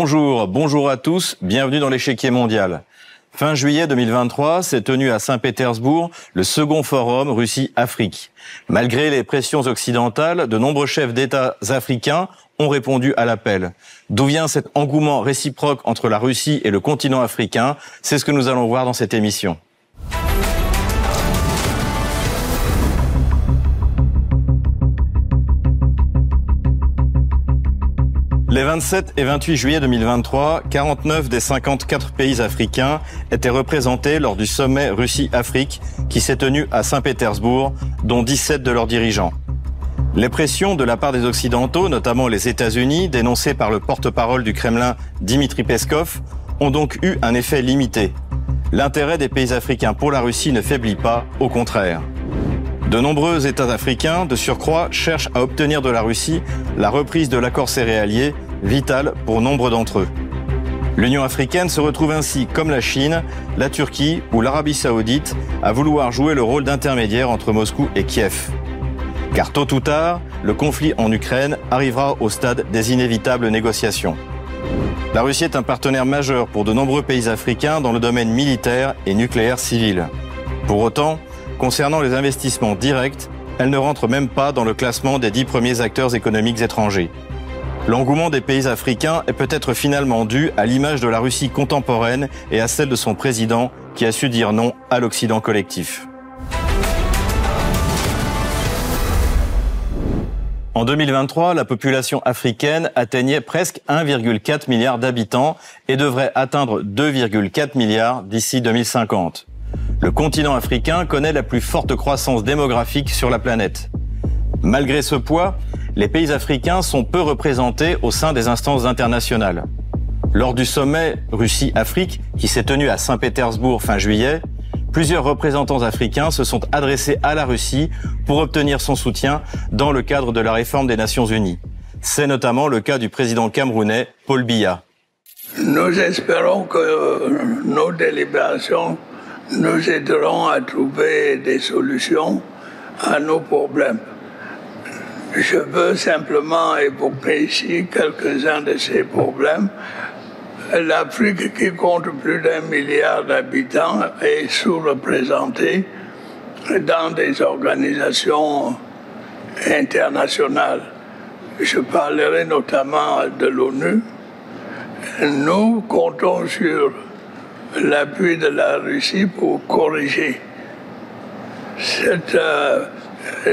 Bonjour, bonjour à tous, bienvenue dans l'échiquier mondial. Fin juillet 2023 s'est tenu à Saint-Pétersbourg le second forum Russie-Afrique. Malgré les pressions occidentales, de nombreux chefs d'État africains ont répondu à l'appel. D'où vient cet engouement réciproque entre la Russie et le continent africain? C'est ce que nous allons voir dans cette émission. Les 27 et 28 juillet 2023, 49 des 54 pays africains étaient représentés lors du sommet Russie-Afrique qui s'est tenu à Saint-Pétersbourg, dont 17 de leurs dirigeants. Les pressions de la part des Occidentaux, notamment les États-Unis, dénoncées par le porte-parole du Kremlin Dimitri Peskov, ont donc eu un effet limité. L'intérêt des pays africains pour la Russie ne faiblit pas, au contraire. De nombreux États africains, de surcroît, cherchent à obtenir de la Russie la reprise de l'accord céréalier, vital pour nombre d'entre eux. L'Union africaine se retrouve ainsi, comme la Chine, la Turquie ou l'Arabie saoudite, à vouloir jouer le rôle d'intermédiaire entre Moscou et Kiev. Car tôt ou tard, le conflit en Ukraine arrivera au stade des inévitables négociations. La Russie est un partenaire majeur pour de nombreux pays africains dans le domaine militaire et nucléaire civil. Pour autant, Concernant les investissements directs, elle ne rentre même pas dans le classement des dix premiers acteurs économiques étrangers. L'engouement des pays africains est peut-être finalement dû à l'image de la Russie contemporaine et à celle de son président qui a su dire non à l'Occident collectif. En 2023, la population africaine atteignait presque 1,4 milliard d'habitants et devrait atteindre 2,4 milliards d'ici 2050. Le continent africain connaît la plus forte croissance démographique sur la planète. Malgré ce poids, les pays africains sont peu représentés au sein des instances internationales. Lors du sommet Russie-Afrique, qui s'est tenu à Saint-Pétersbourg fin juillet, plusieurs représentants africains se sont adressés à la Russie pour obtenir son soutien dans le cadre de la réforme des Nations Unies. C'est notamment le cas du président camerounais Paul Biya. Nous espérons que nos délibérations nous aiderons à trouver des solutions à nos problèmes. Je veux simplement évoquer ici quelques-uns de ces problèmes. L'Afrique, qui compte plus d'un milliard d'habitants, est sous-représentée dans des organisations internationales. Je parlerai notamment de l'ONU. Nous comptons sur l'appui de la Russie pour corriger cette euh,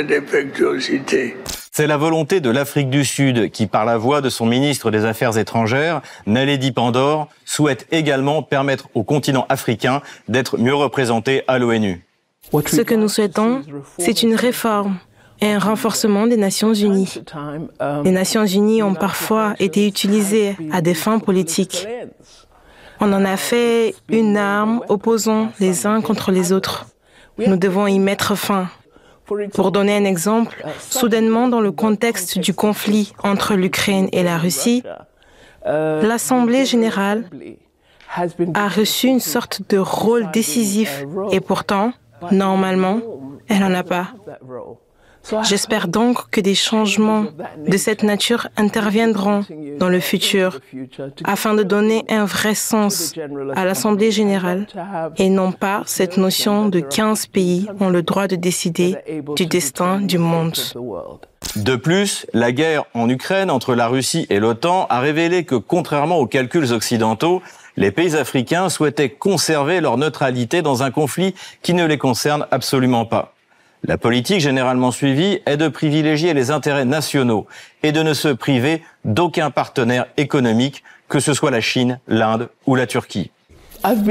défectuosité. C'est la volonté de l'Afrique du Sud qui, par la voix de son ministre des Affaires étrangères, Naledi Pandor, souhaite également permettre au continent africain d'être mieux représenté à l'ONU. Ce que nous souhaitons, c'est une réforme et un renforcement des Nations Unies. Les Nations Unies ont parfois été utilisées à des fins politiques. On en a fait une arme opposant les uns contre les autres. Nous devons y mettre fin. Pour donner un exemple, soudainement dans le contexte du conflit entre l'Ukraine et la Russie, l'Assemblée générale a reçu une sorte de rôle décisif et pourtant, normalement, elle n'en a pas. J'espère donc que des changements de cette nature interviendront dans le futur afin de donner un vrai sens à l'Assemblée générale et non pas cette notion de 15 pays ont le droit de décider du destin du monde. De plus, la guerre en Ukraine entre la Russie et l'OTAN a révélé que contrairement aux calculs occidentaux, les pays africains souhaitaient conserver leur neutralité dans un conflit qui ne les concerne absolument pas. La politique généralement suivie est de privilégier les intérêts nationaux et de ne se priver d'aucun partenaire économique, que ce soit la Chine, l'Inde ou la Turquie.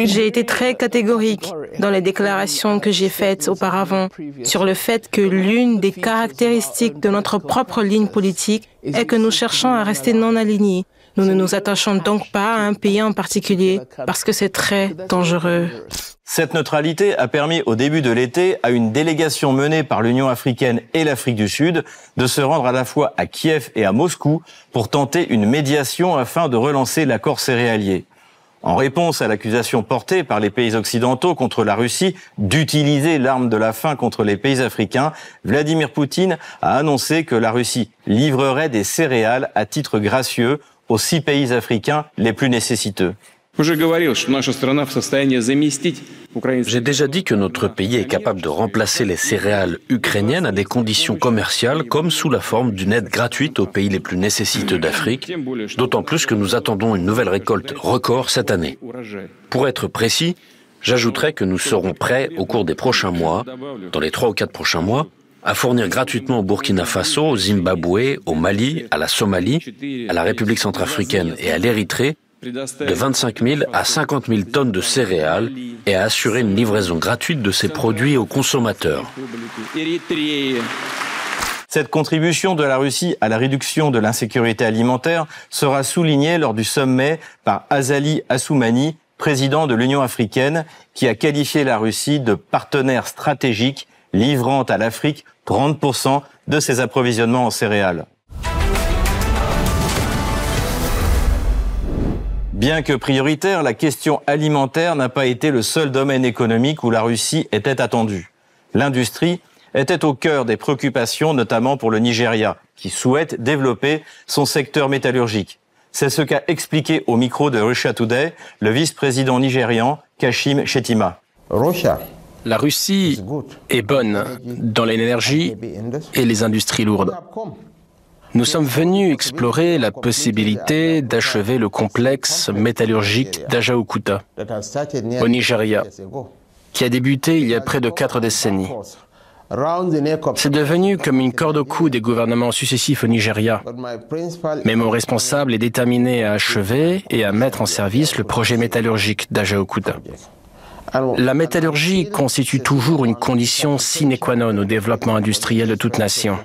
J'ai été très catégorique dans les déclarations que j'ai faites auparavant sur le fait que l'une des caractéristiques de notre propre ligne politique est que nous cherchons à rester non alignés. Nous ne nous attachons donc pas à un pays en particulier parce que c'est très dangereux. Cette neutralité a permis au début de l'été à une délégation menée par l'Union africaine et l'Afrique du Sud de se rendre à la fois à Kiev et à Moscou pour tenter une médiation afin de relancer l'accord céréalier. En réponse à l'accusation portée par les pays occidentaux contre la Russie d'utiliser l'arme de la faim contre les pays africains, Vladimir Poutine a annoncé que la Russie livrerait des céréales à titre gracieux aux six pays africains les plus nécessiteux. J'ai déjà dit que notre pays est capable de remplacer les céréales ukrainiennes à des conditions commerciales comme sous la forme d'une aide gratuite aux pays les plus nécessiteux d'Afrique, d'autant plus que nous attendons une nouvelle récolte record cette année. Pour être précis, j'ajouterai que nous serons prêts au cours des prochains mois, dans les trois ou quatre prochains mois, à fournir gratuitement au Burkina Faso, au Zimbabwe, au Mali, à la Somalie, à la République centrafricaine et à l'Érythrée de 25 000 à 50 000 tonnes de céréales et à assurer une livraison gratuite de ces produits aux consommateurs. Cette contribution de la Russie à la réduction de l'insécurité alimentaire sera soulignée lors du sommet par Azali Assoumani, président de l'Union africaine, qui a qualifié la Russie de partenaire stratégique livrant à l'Afrique 30% de ses approvisionnements en céréales. Bien que prioritaire, la question alimentaire n'a pas été le seul domaine économique où la Russie était attendue. L'industrie était au cœur des préoccupations, notamment pour le Nigeria, qui souhaite développer son secteur métallurgique. C'est ce qu'a expliqué au micro de Russia Today le vice-président nigérian Kashim Shetima. La Russie est bonne dans l'énergie et les industries lourdes. Nous sommes venus explorer la possibilité d'achever le complexe métallurgique d'Ajaokuta, au Nigeria, qui a débuté il y a près de quatre décennies. C'est devenu comme une corde au cou des gouvernements successifs au Nigeria. Mais mon responsable est déterminé à achever et à mettre en service le projet métallurgique d'Ajaokuta. La métallurgie constitue toujours une condition sine qua non au développement industriel de toute nation.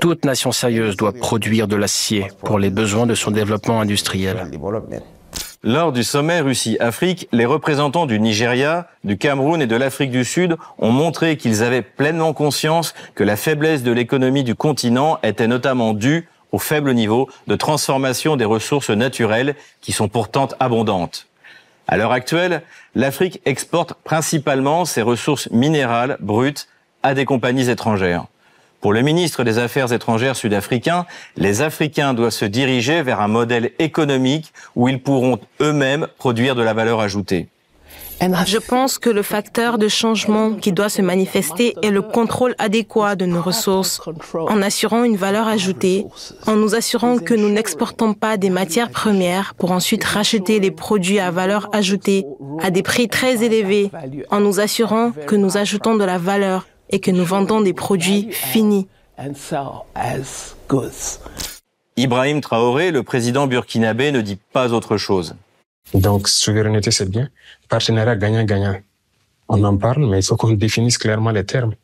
Toute nation sérieuse doit produire de l'acier pour les besoins de son développement industriel. Lors du sommet Russie-Afrique, les représentants du Nigeria, du Cameroun et de l'Afrique du Sud ont montré qu'ils avaient pleinement conscience que la faiblesse de l'économie du continent était notamment due au faible niveau de transformation des ressources naturelles qui sont pourtant abondantes. À l'heure actuelle, l'Afrique exporte principalement ses ressources minérales brutes à des compagnies étrangères. Pour le ministre des Affaires étrangères sud-africain, les Africains doivent se diriger vers un modèle économique où ils pourront eux-mêmes produire de la valeur ajoutée. Je pense que le facteur de changement qui doit se manifester est le contrôle adéquat de nos ressources, en assurant une valeur ajoutée, en nous assurant que nous n'exportons pas des matières premières pour ensuite racheter les produits à valeur ajoutée à des prix très élevés, en nous assurant que nous ajoutons de la valeur et que nous vendons des produits finis. Ibrahim Traoré, le président burkinabé, ne dit pas autre chose. Donc, souveraineté, c'est bien. Partenariat gagnant-gagnant. On en parle, mais il faut qu'on définisse clairement les termes.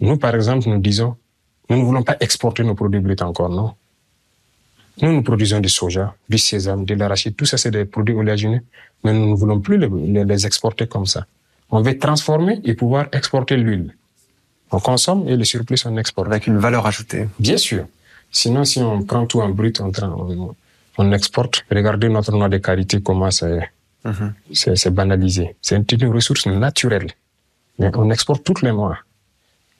Nous, par exemple, nous disons, nous ne voulons pas exporter nos produits bruts encore, non. Nous, nous produisons du soja, du sésame, de l'arachide, tout ça, c'est des produits oléagineux, mais nous ne voulons plus les, les exporter comme ça. On veut transformer et pouvoir exporter l'huile. On consomme et le surplus, on exporte. Avec une valeur ajoutée. Bien sûr. Sinon, si on prend tout en brut, on, on, on exporte. Regardez notre noix de qualité, comment c'est mhm. c'est banalisé. C'est une ressource naturelle. Mais on exporte toutes les mois.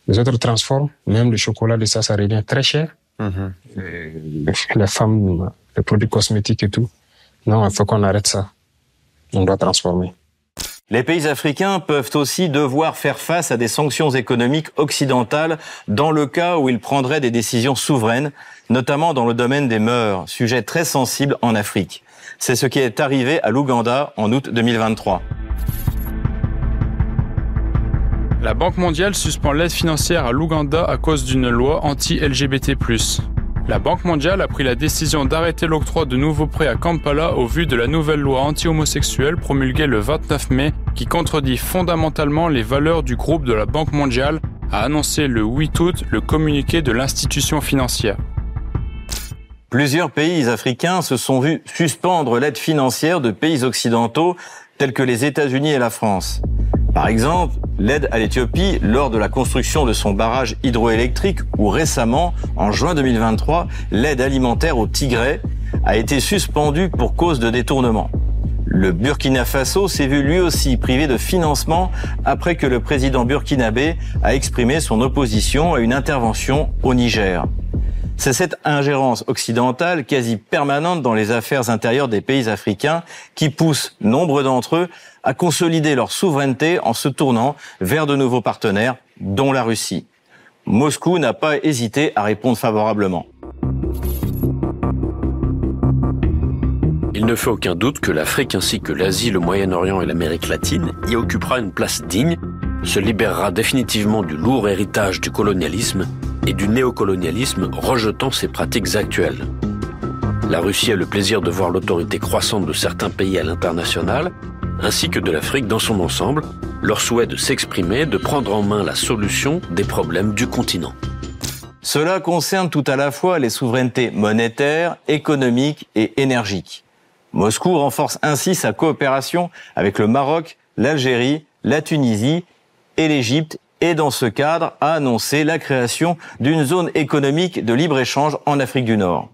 Les autres transforment, même le chocolat de ça, ça revient très cher. Mhm. Les femmes, les produits cosmétiques et tout. Non, il faut qu'on arrête ça. On doit transformer. Les pays africains peuvent aussi devoir faire face à des sanctions économiques occidentales dans le cas où ils prendraient des décisions souveraines, notamment dans le domaine des mœurs, sujet très sensible en Afrique. C'est ce qui est arrivé à l'Ouganda en août 2023. La Banque mondiale suspend l'aide financière à l'Ouganda à cause d'une loi anti-LGBT. La Banque mondiale a pris la décision d'arrêter l'octroi de nouveaux prêts à Kampala au vu de la nouvelle loi anti-homosexuelle promulguée le 29 mai qui contredit fondamentalement les valeurs du groupe de la Banque mondiale, a annoncé le 8 août le communiqué de l'institution financière. Plusieurs pays africains se sont vus suspendre l'aide financière de pays occidentaux tels que les États-Unis et la France. Par exemple, l'aide à l'Éthiopie lors de la construction de son barrage hydroélectrique ou récemment, en juin 2023, l'aide alimentaire au Tigray a été suspendue pour cause de détournement. Le Burkina Faso s'est vu lui aussi privé de financement après que le président burkinabé a exprimé son opposition à une intervention au Niger. C'est cette ingérence occidentale quasi permanente dans les affaires intérieures des pays africains qui pousse nombre d'entre eux à consolider leur souveraineté en se tournant vers de nouveaux partenaires, dont la Russie. Moscou n'a pas hésité à répondre favorablement. Il ne fait aucun doute que l'Afrique ainsi que l'Asie, le Moyen-Orient et l'Amérique latine y occupera une place digne, se libérera définitivement du lourd héritage du colonialisme et du néocolonialisme rejetant ses pratiques actuelles. La Russie a le plaisir de voir l'autorité croissante de certains pays à l'international, ainsi que de l'Afrique dans son ensemble, leur souhait de s'exprimer, de prendre en main la solution des problèmes du continent. Cela concerne tout à la fois les souverainetés monétaires, économiques et énergiques. Moscou renforce ainsi sa coopération avec le Maroc, l'Algérie, la Tunisie et l'Égypte et dans ce cadre a annoncé la création d'une zone économique de libre-échange en Afrique du Nord.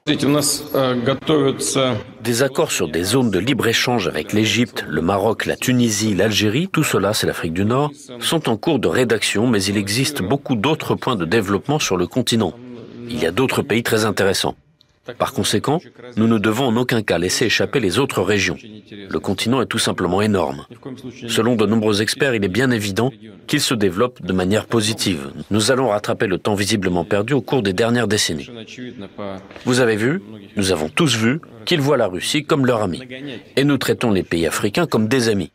Des accords sur des zones de libre-échange avec l'Égypte, le Maroc, la Tunisie, l'Algérie, tout cela c'est l'Afrique du Nord, sont en cours de rédaction mais il existe beaucoup d'autres points de développement sur le continent. Il y a d'autres pays très intéressants. Par conséquent, nous ne devons en aucun cas laisser échapper les autres régions. Le continent est tout simplement énorme. Selon de nombreux experts, il est bien évident qu'il se développe de manière positive. Nous allons rattraper le temps visiblement perdu au cours des dernières décennies. Vous avez vu, nous avons tous vu qu'ils voient la Russie comme leur ami. Et nous traitons les pays africains comme des amis.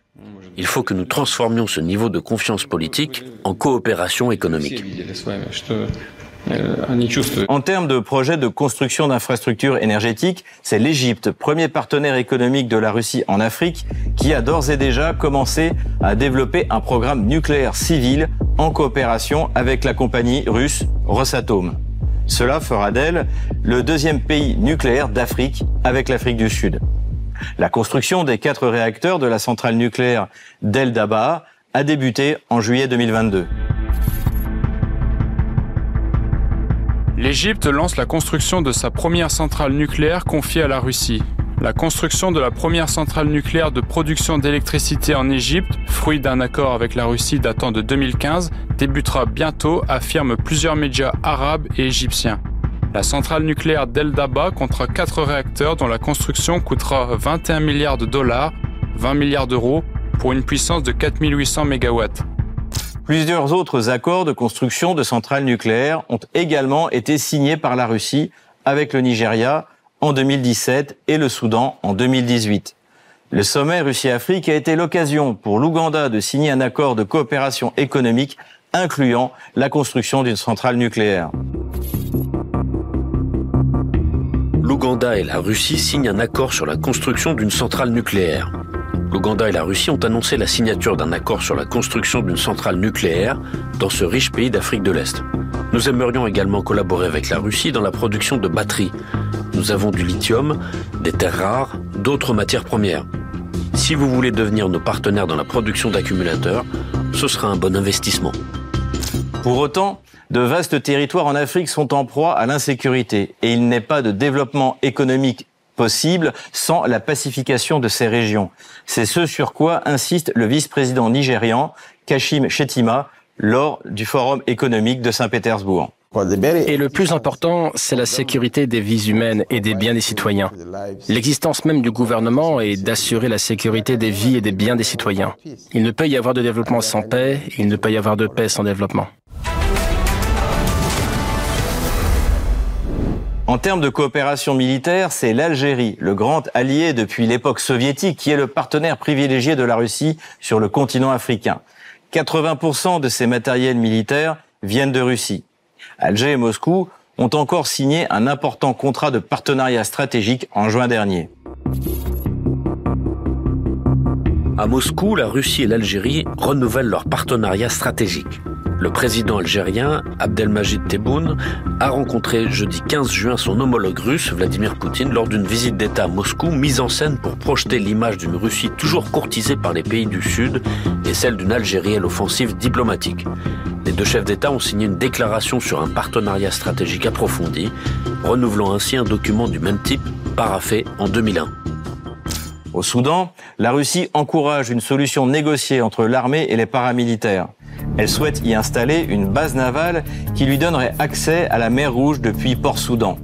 Il faut que nous transformions ce niveau de confiance politique en coopération économique. En termes de projets de construction d'infrastructures énergétiques, c'est l'Égypte, premier partenaire économique de la Russie en Afrique, qui a d'ores et déjà commencé à développer un programme nucléaire civil en coopération avec la compagnie russe Rosatom. Cela fera d'elle le deuxième pays nucléaire d'Afrique avec l'Afrique du Sud. La construction des quatre réacteurs de la centrale nucléaire d'El Daba a débuté en juillet 2022. L'Égypte lance la construction de sa première centrale nucléaire confiée à la Russie. La construction de la première centrale nucléaire de production d'électricité en Égypte, fruit d'un accord avec la Russie datant de 2015, débutera bientôt, affirment plusieurs médias arabes et égyptiens. La centrale nucléaire d'El Daba comptera quatre réacteurs dont la construction coûtera 21 milliards de dollars, 20 milliards d'euros, pour une puissance de 4800 MW. Plusieurs autres accords de construction de centrales nucléaires ont également été signés par la Russie avec le Nigeria en 2017 et le Soudan en 2018. Le sommet Russie-Afrique a été l'occasion pour l'Ouganda de signer un accord de coopération économique incluant la construction d'une centrale nucléaire. L'Ouganda et la Russie signent un accord sur la construction d'une centrale nucléaire l'Ouganda et la Russie ont annoncé la signature d'un accord sur la construction d'une centrale nucléaire dans ce riche pays d'Afrique de l'Est. Nous aimerions également collaborer avec la Russie dans la production de batteries. Nous avons du lithium, des terres rares, d'autres matières premières. Si vous voulez devenir nos partenaires dans la production d'accumulateurs, ce sera un bon investissement. Pour autant, de vastes territoires en Afrique sont en proie à l'insécurité et il n'est pas de développement économique possible sans la pacification de ces régions. C'est ce sur quoi insiste le vice-président nigérian Kashim Shettima lors du Forum économique de Saint-Pétersbourg. Et le plus important, c'est la sécurité des vies humaines et des biens des citoyens. L'existence même du gouvernement est d'assurer la sécurité des vies et des biens des citoyens. Il ne peut y avoir de développement sans paix, il ne peut y avoir de paix sans développement. En termes de coopération militaire, c'est l'Algérie, le grand allié depuis l'époque soviétique, qui est le partenaire privilégié de la Russie sur le continent africain. 80% de ses matériels militaires viennent de Russie. Alger et Moscou ont encore signé un important contrat de partenariat stratégique en juin dernier. À Moscou, la Russie et l'Algérie renouvellent leur partenariat stratégique. Le président algérien Abdelmajid Tebboune a rencontré jeudi 15 juin son homologue russe Vladimir Poutine lors d'une visite d'État à Moscou mise en scène pour projeter l'image d'une Russie toujours courtisée par les pays du Sud et celle d'une Algérie à l'offensive diplomatique. Les deux chefs d'État ont signé une déclaration sur un partenariat stratégique approfondi, renouvelant ainsi un document du même type paraffé en 2001. Au Soudan, la Russie encourage une solution négociée entre l'armée et les paramilitaires. Elle souhaite y installer une base navale qui lui donnerait accès à la mer Rouge depuis Port-Soudan.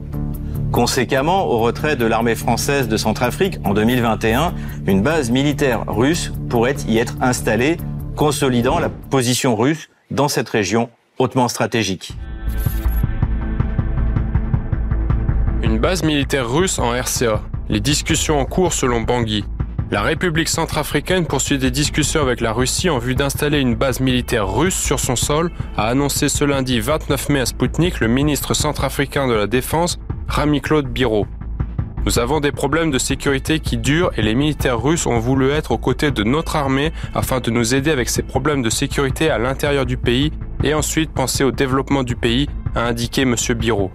Conséquemment, au retrait de l'armée française de Centrafrique en 2021, une base militaire russe pourrait y être installée, consolidant la position russe dans cette région hautement stratégique. Une base militaire russe en RCA. Les discussions en cours selon Bangui. La République centrafricaine poursuit des discussions avec la Russie en vue d'installer une base militaire russe sur son sol, a annoncé ce lundi 29 mai à Sputnik le ministre centrafricain de la Défense, Rami-Claude Biro. Nous avons des problèmes de sécurité qui durent et les militaires russes ont voulu être aux côtés de notre armée afin de nous aider avec ces problèmes de sécurité à l'intérieur du pays et ensuite penser au développement du pays, a indiqué M. Biro.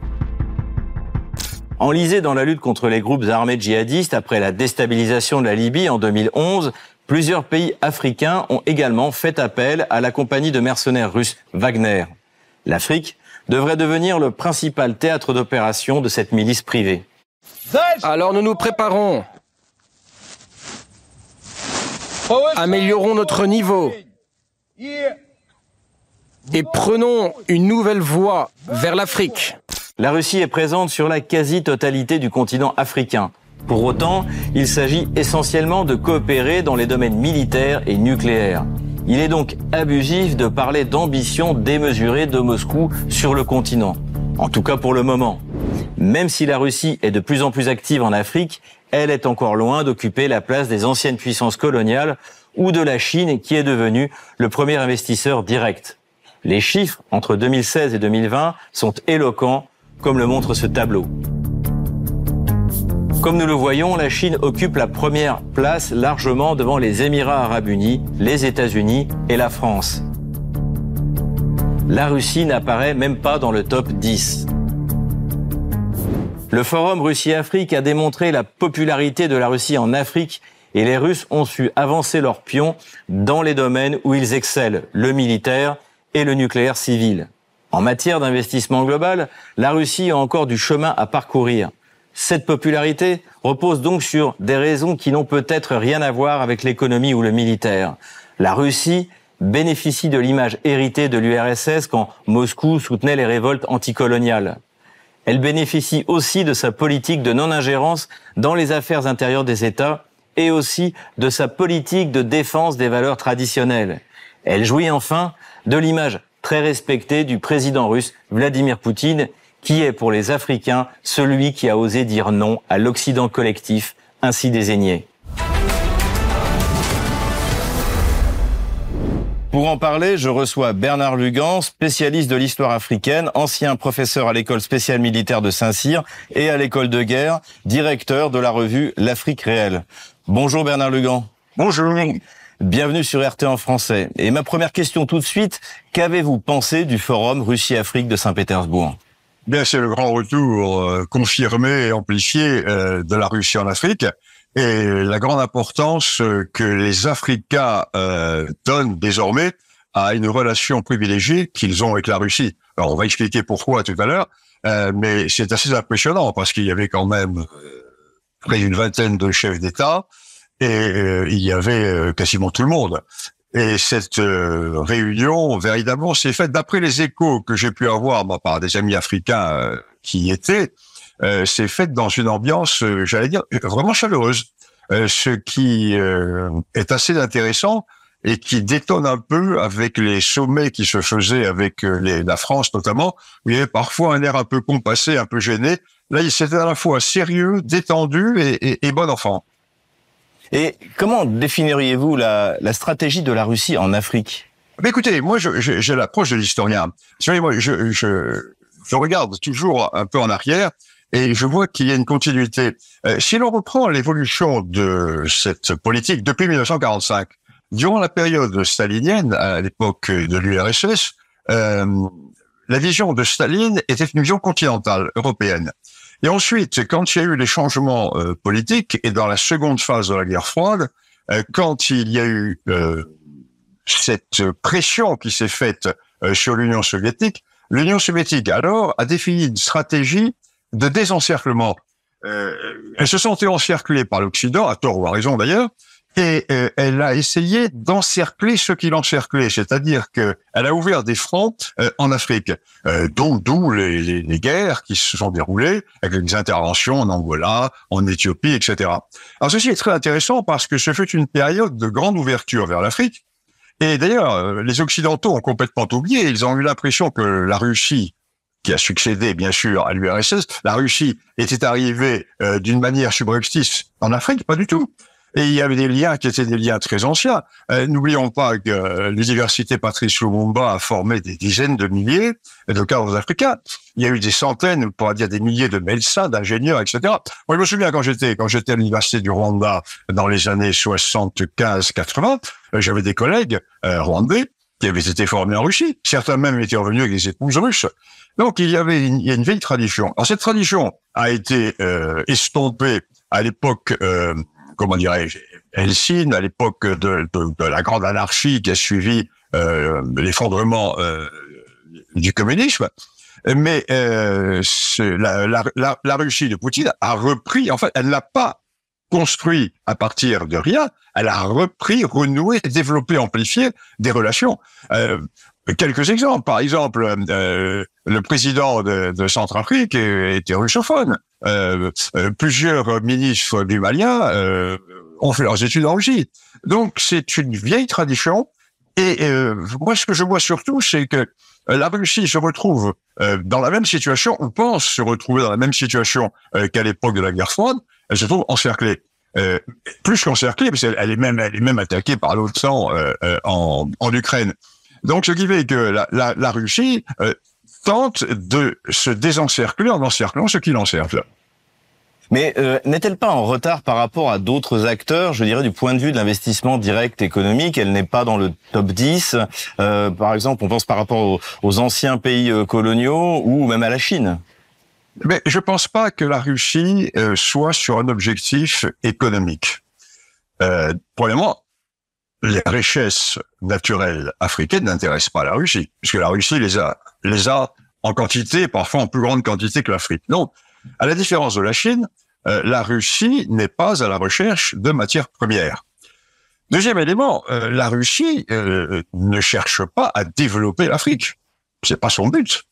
Enlisé dans la lutte contre les groupes armés djihadistes après la déstabilisation de la Libye en 2011, plusieurs pays africains ont également fait appel à la compagnie de mercenaires russes Wagner. L'Afrique devrait devenir le principal théâtre d'opération de cette milice privée. Alors nous nous préparons. Améliorons notre niveau. Et prenons une nouvelle voie vers l'Afrique. La Russie est présente sur la quasi-totalité du continent africain. Pour autant, il s'agit essentiellement de coopérer dans les domaines militaires et nucléaires. Il est donc abusif de parler d'ambition démesurée de Moscou sur le continent. En tout cas pour le moment. Même si la Russie est de plus en plus active en Afrique, elle est encore loin d'occuper la place des anciennes puissances coloniales ou de la Chine qui est devenue le premier investisseur direct. Les chiffres entre 2016 et 2020 sont éloquents comme le montre ce tableau. Comme nous le voyons, la Chine occupe la première place largement devant les Émirats arabes unis, les États-Unis et la France. La Russie n'apparaît même pas dans le top 10. Le forum Russie-Afrique a démontré la popularité de la Russie en Afrique et les Russes ont su avancer leurs pions dans les domaines où ils excellent, le militaire et le nucléaire civil. En matière d'investissement global, la Russie a encore du chemin à parcourir. Cette popularité repose donc sur des raisons qui n'ont peut-être rien à voir avec l'économie ou le militaire. La Russie bénéficie de l'image héritée de l'URSS quand Moscou soutenait les révoltes anticoloniales. Elle bénéficie aussi de sa politique de non-ingérence dans les affaires intérieures des États et aussi de sa politique de défense des valeurs traditionnelles. Elle jouit enfin de l'image très respecté du président russe Vladimir Poutine, qui est pour les Africains celui qui a osé dire non à l'Occident collectif ainsi désigné. Pour en parler, je reçois Bernard Lugan, spécialiste de l'histoire africaine, ancien professeur à l'école spéciale militaire de Saint-Cyr et à l'école de guerre, directeur de la revue L'Afrique réelle. Bonjour Bernard Lugan. Bonjour. Bienvenue sur RT en français. Et ma première question tout de suite, qu'avez-vous pensé du forum Russie-Afrique de Saint-Pétersbourg? Bien, c'est le grand retour euh, confirmé et amplifié euh, de la Russie en Afrique et la grande importance euh, que les Africains donnent désormais à une relation privilégiée qu'ils ont avec la Russie. Alors, on va expliquer pourquoi tout à l'heure, mais c'est assez impressionnant parce qu'il y avait quand même près d'une vingtaine de chefs d'État, et euh, il y avait euh, quasiment tout le monde. Et cette euh, réunion, véritablement, s'est faite d'après les échos que j'ai pu avoir par des amis africains qui y étaient, c'est faite dans une ambiance, j'allais dire, vraiment chaleureuse, ce qui est assez intéressant et qui détonne un peu avec les sommets qui se faisaient avec les, la France notamment, où il y avait parfois un air un peu compassé, un peu gêné. Là, c'était à la fois sérieux, détendu et, et, et bon enfant. Et comment définiriez-vous la, stratégie de la Russie en Afrique? Écoutez, moi, j'ai l'approche de l'historien. Je, regarde toujours un peu en arrière et je vois qu'il y a une continuité. Euh, si l'on reprend l'évolution de cette politique depuis 1945, durant la période stalinienne, à l'époque de l'URSS, euh, la vision de Staline était une vision continentale, européenne. Et ensuite, quand il y a eu les changements euh, politiques et dans la seconde phase de la guerre froide, euh, quand il y a eu euh, cette pression qui s'est faite sur l'Union soviétique, l'Union soviétique alors a défini une stratégie de désencerclement. elle se sentait encerclée par l'Occident, à tort ou à raison d'ailleurs, et euh, elle a essayé d'encercler ce qui l'encerclait, c'est-à-dire que elle a ouvert des fronts euh, en Afrique, euh, d'où les, les, les, guerres qui se sont déroulées avec des interventions en Angola, en Éthiopie, etc. Alors ceci est très intéressant parce que ce fut une période de grande ouverture vers l'Afrique. Et d'ailleurs, les Occidentaux ont complètement oublié. Ils ont eu l'impression que la Russie qui a succédé bien sûr à l'URSS, la Russie était arrivée d'une manière subreptice en Afrique, pas du tout. Et il y avait des liens qui étaient des liens très anciens. Euh, n'oublions pas que euh, l'université Patrice Lumumba a formé des dizaines de milliers de cadres africains. Il y a eu des centaines, on pourrait dire des milliers de médecins, d'ingénieurs, etc. Moi, je me souviens quand j'étais à l'université du Rwanda dans les années 75-80, euh, j'avais des collègues rwandais qui avaient été formés en Russie. Certains même étaient revenus avec des épouses russes. Donc il y avait une vieille tradition. Alors cette tradition a été estompée à l'époque comment dirais-je, Helsinki, à l'époque de, la grande anarchie qui a suivi euh, l'effondrement euh, du communisme. Mais euh, la, la, Russie de Poutine a repris, en fait, elle n'a pas construit à partir de rien, elle a repris, renoué, développé, amplifié des relations. Euh, quelques exemples. Par exemple, euh, le président de, de Centrafrique était russophone. Euh, euh, plusieurs ministres du Malien euh, ont fait leurs études en Russie. Donc c'est une vieille tradition. Et euh, moi, ce que je vois surtout, c'est que la Russie se retrouve dans la même situation, on pense se retrouver dans la même situation qu'à l'époque de la guerre froide. Elle se trouve encerclée. Euh, plus qu'encerclée, parce qu'elle est même, elle est même attaquée par l'OTAN en, en Ukraine. Donc, ce qui fait que la, la, la Russie tente de se désencercler en encerclant ce qui l'encercle. Mais euh, n'est-elle pas en retard par rapport à d'autres acteurs Je dirais du point de vue de l'investissement direct économique, elle n'est pas dans le top 10. Euh, par exemple, on pense par rapport aux, aux anciens pays euh, coloniaux ou même à la Chine. Mais je pense pas que la Russie euh, soit sur un objectif économique. Euh, premièrement, les richesses naturelles africaines n'intéressent pas la Russie, puisque la Russie les a, les a en quantité, parfois en plus grande quantité que l'Afrique. Donc, à la différence de la Chine, euh, la Russie n'est pas à la recherche de matières premières. Deuxième élément, euh, la Russie euh, ne cherche pas à développer l'Afrique. C'est pas son but.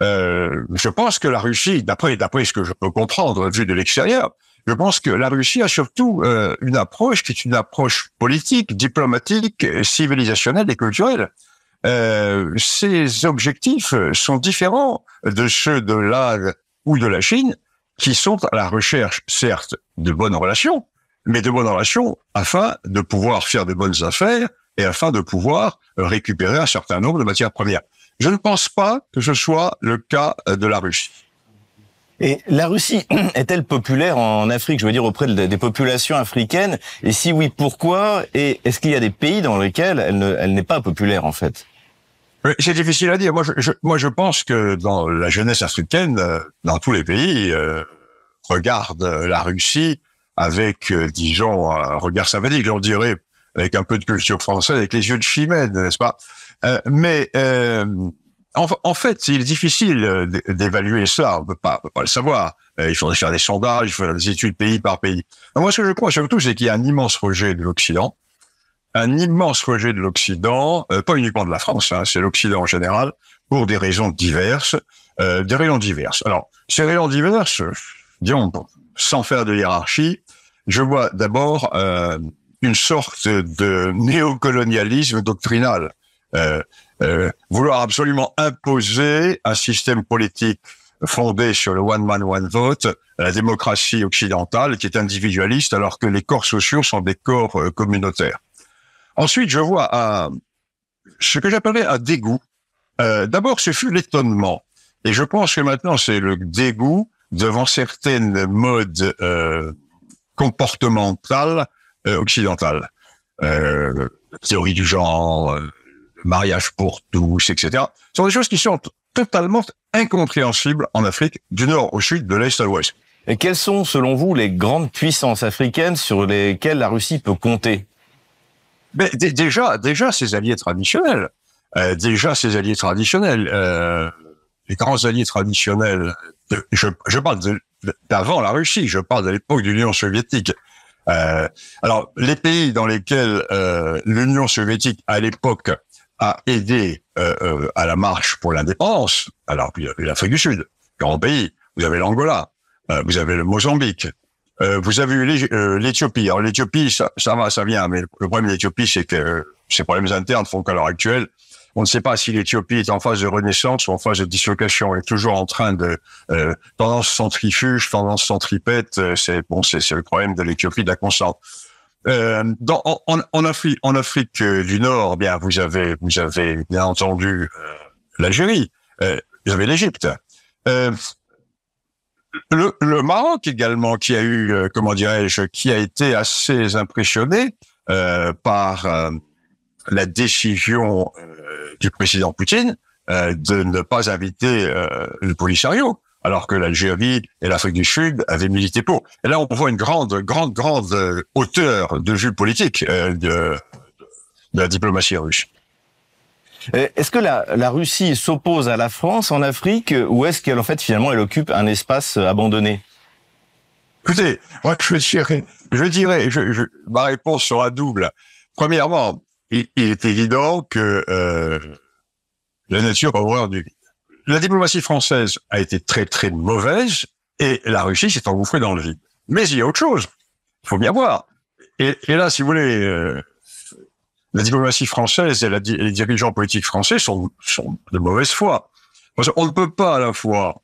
je pense que la Russie, d'après d'après ce que je peux comprendre vu de l'extérieur, je pense que la Russie a surtout euh, une approche qui est une approche politique, diplomatique, civilisationnelle et culturelle. Euh, objectifs sont différents de ceux de l'Inde ou de la Chine, qui sont à la recherche, certes, de bonnes relations, mais de bonnes relations afin de pouvoir faire de bonnes affaires et afin de pouvoir récupérer un certain nombre de matières premières. Je ne pense pas que ce soit le cas de la Russie. Et la Russie est-elle populaire en Afrique, je veux dire auprès des populations africaines? Et si oui, pourquoi? Et est-ce qu'il y a des pays dans lesquels elle n'est pas populaire en fait? C'est difficile à dire. Moi je, pense que dans la jeunesse africaine, euh, dans tous les pays, euh, regarde la Russie avec, euh, disons, un regard sympathique, on dirait, avec un peu de culture française, avec les yeux de Chimène, n'est-ce pas? Euh, Mais en, fait, il est difficile euh, d'évaluer ça. On peut pas, peut pas le savoir. Euh, il faudrait faire des sondages, il faudrait des études pays par pays. moi, ce que je crois surtout, c'est qu'il y a un immense rejet de l'Occident, un immense rejet de l'Occident, euh, pas uniquement de la France, hein, c'est l'Occident en général, pour des raisons diverses, des raisons diverses. Alors, ces raisons diverses, disons, sans faire de hiérarchie, je vois d'abord une sorte de néocolonialisme doctrinal. Euh, vouloir absolument imposer un système politique fondé sur le one man one vote, la démocratie occidentale qui est individualiste alors que les corps sociaux sont des corps euh, communautaires. Ensuite, je vois ce que j'appellerais un dégoût. Euh, D'abord, ce fut l'étonnement. Et je pense que maintenant, c'est le dégoût devant certaines modes comportementales occidentales. Théorie du genre, mariage pour tous, etc. Ce sont des choses qui sont totalement incompréhensibles en Afrique, du nord au sud, de l'est à l'ouest. Et quelles sont, selon vous, les grandes puissances africaines sur lesquelles la Russie peut compter? Mais déjà, déjà ses alliés traditionnels, euh, déjà ses alliés traditionnels, euh, les grands alliés traditionnels. je, je parle d'avant la Russie, je parle de l'époque de l'Union soviétique. Euh, alors, les pays dans lesquels euh, l'Union soviétique, à l'époque, a aidé euh, euh, à la marche pour l'indépendance, alors il y avait l'Afrique du Sud, grand pays, vous avez l'Angola, euh, vous avez le Mozambique, vous avez eu l'Éthiopie. Alors l'Éthiopie, ça, ça va, ça vient, mais le problème de l'Éthiopie, c'est que ces problèmes internes font qu'à l'heure actuelle, on ne sait pas si l'Éthiopie est en phase de renaissance ou en phase de dislocation. Elle est toujours en train de euh, tendance centrifuge, tendance centripète. Euh, c'est bon, c'est le problème de l'Éthiopie de la constante. Euh, dans, en, en, Afrique, en Afrique euh, du Nord, bien vous avez vous avez bien entendu euh, l'Algérie, euh, vous avez l'Égypte. le, le, Maroc également, qui a eu, comment dirais-je, qui a été assez impressionné par la décision euh, du président Poutine euh, de ne pas inviter euh, le Polisario, alors que l'Algérie et l'Afrique du Sud avaient milité pour. Et là, on voit une grande, grande, grande hauteur de vue politique de, de, la diplomatie russe. Est-ce que la, la Russie s'oppose à la France en Afrique ou est-ce qu'elle en fait finalement elle occupe un espace abandonné? Écoutez, moi je dirais, je dirais, je, je, ma réponse sera double. Premièrement, il, est évident que euh, la nature a horreur du vide. La diplomatie française a été très très mauvaise et la Russie s'est engouffrée dans le vide. Mais il y a autre chose. Il faut bien voir. Et, là, si vous voulez, euh, la diplomatie française et, les dirigeants politiques français sont, de mauvaise foi. Qu'on ne peut pas à la fois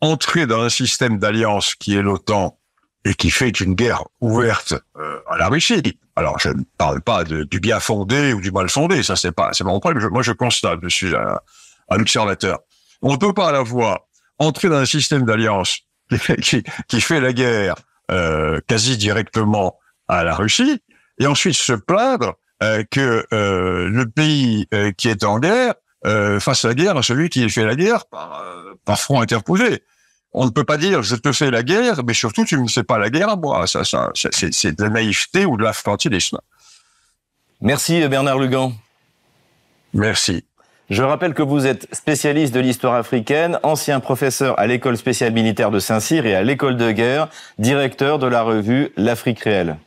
entrer dans un système d'alliance qui est l'OTAN et qui fait une guerre ouverte euh, à la Russie. Alors, je ne parle pas de, du bien fondé ou du mal fondé, ça c'est pas, mon problème. moi, je constate, je suis un, observateur. On ne peut pas à la fois entrer dans un système d'alliance qui, qui, fait la guerre euh, quasi directement à la Russie et ensuite se plaindre euh, que euh, le pays qui est en guerre fasse la guerre à celui qui fait la guerre par, par front interposé on ne peut pas dire je te fais la guerre, mais surtout tu ne me fais pas la guerre à moi. Ça, ça, c'est de la naïveté ou de l'infantilisme. Merci Bernard Lugan. Merci. Je rappelle que vous êtes spécialiste de l'histoire africaine, ancien professeur à l'école spéciale militaire de Saint-Cyr et à l'école de guerre, directeur de la revue L'Afrique réelle.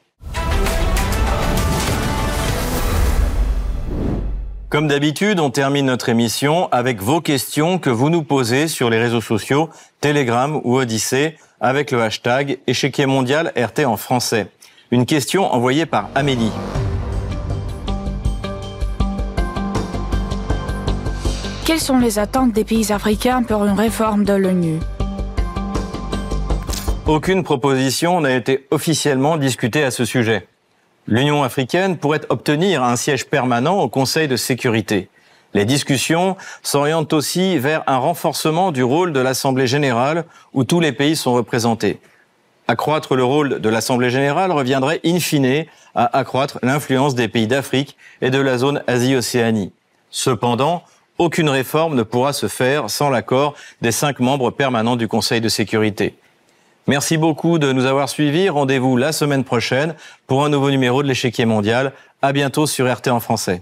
Comme d'habitude, on termine notre émission avec vos questions que vous nous posez sur les réseaux sociaux, Telegram ou Odyssée, avec le hashtag échiquier mondial RT en français. Une question envoyée par Amélie. Quelles sont les attentes des pays africains pour une réforme de l'ONU? Aucune proposition n'a été officiellement discutée à ce sujet l'Union africaine pourrait obtenir un siège permanent au Conseil de sécurité. Les discussions s'orientent aussi vers un renforcement du rôle de l'Assemblée générale où tous les pays sont représentés. Accroître le rôle de l'Assemblée générale reviendrait in fine à accroître l'influence des pays d'Afrique et de la zone Asie-Océanie. Cependant, aucune réforme ne pourra se faire sans l'accord des cinq membres permanents du Conseil de sécurité. Merci beaucoup de nous avoir suivis. Rendez-vous la semaine prochaine pour un nouveau numéro de l'échiquier mondial. À bientôt sur RT en français.